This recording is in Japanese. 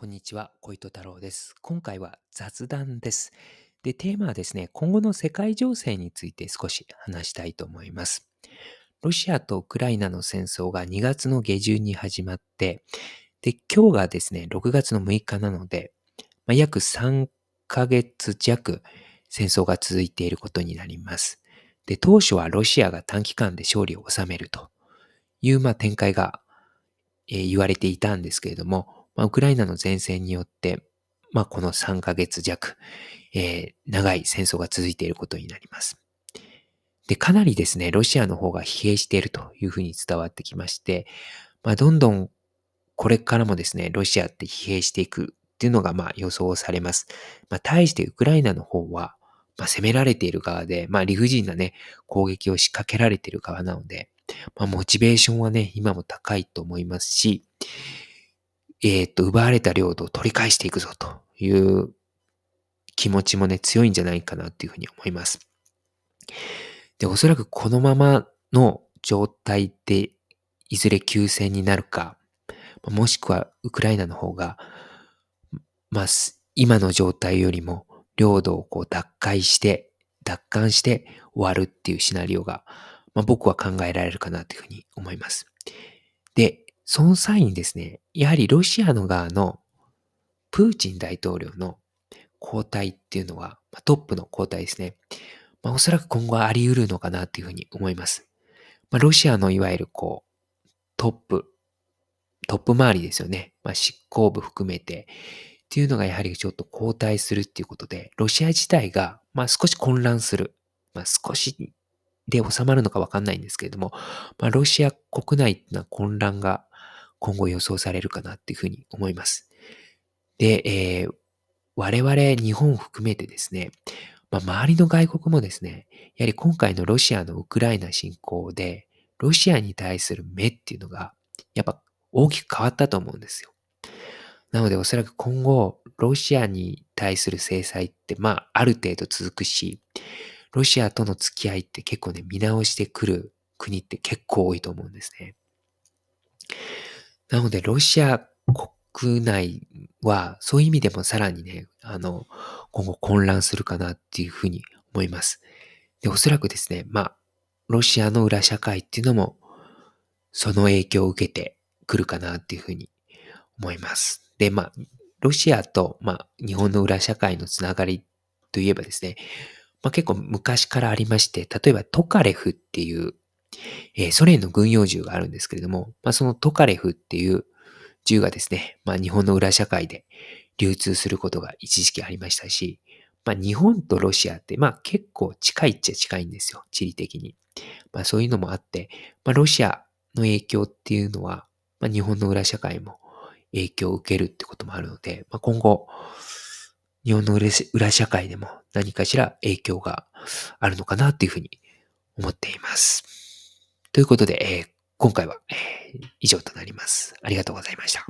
こんにちは、小糸太郎です。今回は雑談です。で、テーマはですね、今後の世界情勢について少し話したいと思います。ロシアとウクライナの戦争が2月の下旬に始まって、で、今日がですね、6月の6日なので、まあ、約3ヶ月弱戦争が続いていることになります。で、当初はロシアが短期間で勝利を収めるという、まあ、展開が、えー、言われていたんですけれども、まあ、ウクライナの前線によって、まあ、この3ヶ月弱、えー、長い戦争が続いていることになります。で、かなりですね、ロシアの方が疲弊しているというふうに伝わってきまして、まあ、どんどんこれからもですね、ロシアって疲弊していくっていうのがまあ予想されます。まあ、対してウクライナの方は、まあ、攻められている側で、まあ、理不尽なね、攻撃を仕掛けられている側なので、まあ、モチベーションはね、今も高いと思いますし、えっ、と、奪われた領土を取り返していくぞという気持ちもね、強いんじゃないかなっていうふうに思います。で、おそらくこのままの状態で、いずれ休戦になるか、もしくはウクライナの方が、まあ、今の状態よりも領土をこう奪回して、奪還して終わるっていうシナリオが、まあ、僕は考えられるかなというふうに思います。で、その際にですね、やはりロシアの側のプーチン大統領の交代っていうのは、ま、トップの交代ですね。まあ、おそらく今後はあり得るのかなっていうふうに思います。まあ、ロシアのいわゆるこう、トップ、トップ周りですよね。まあ、執行部含めてっていうのがやはりちょっと交代するっていうことで、ロシア自体が、まあ、少し混乱する。まあ、少しで収まるのかわかんないんですけれども、まあ、ロシア国内っていうのは混乱が今後予想されるかなっていうふうに思います。で、えー、我々日本を含めてですね、まあ、周りの外国もですね、やはり今回のロシアのウクライナ侵攻で、ロシアに対する目っていうのが、やっぱ大きく変わったと思うんですよ。なのでおそらく今後、ロシアに対する制裁って、まあ、ある程度続くし、ロシアとの付き合いって結構ね、見直してくる国って結構多いと思うんですね。なので、ロシア国内は、そういう意味でもさらにね、あの、今後混乱するかなっていうふうに思います。で、おそらくですね、まあ、ロシアの裏社会っていうのも、その影響を受けてくるかなっていうふうに思います。で、まあ、ロシアと、まあ、日本の裏社会のつながりといえばですね、まあ、結構昔からありまして、例えばトカレフっていうえー、ソ連の軍用銃があるんですけれども、まあ、そのトカレフっていう銃がですね、まあ、日本の裏社会で流通することが一時期ありましたし、まあ、日本とロシアって、まあ、結構近いっちゃ近いんですよ、地理的に。まあ、そういうのもあって、まあ、ロシアの影響っていうのは、まあ、日本の裏社会も影響を受けるってこともあるので、まあ、今後、日本の裏社会でも何かしら影響があるのかなっていうふうに思っています。ということで、えー、今回は、えー、以上となります。ありがとうございました。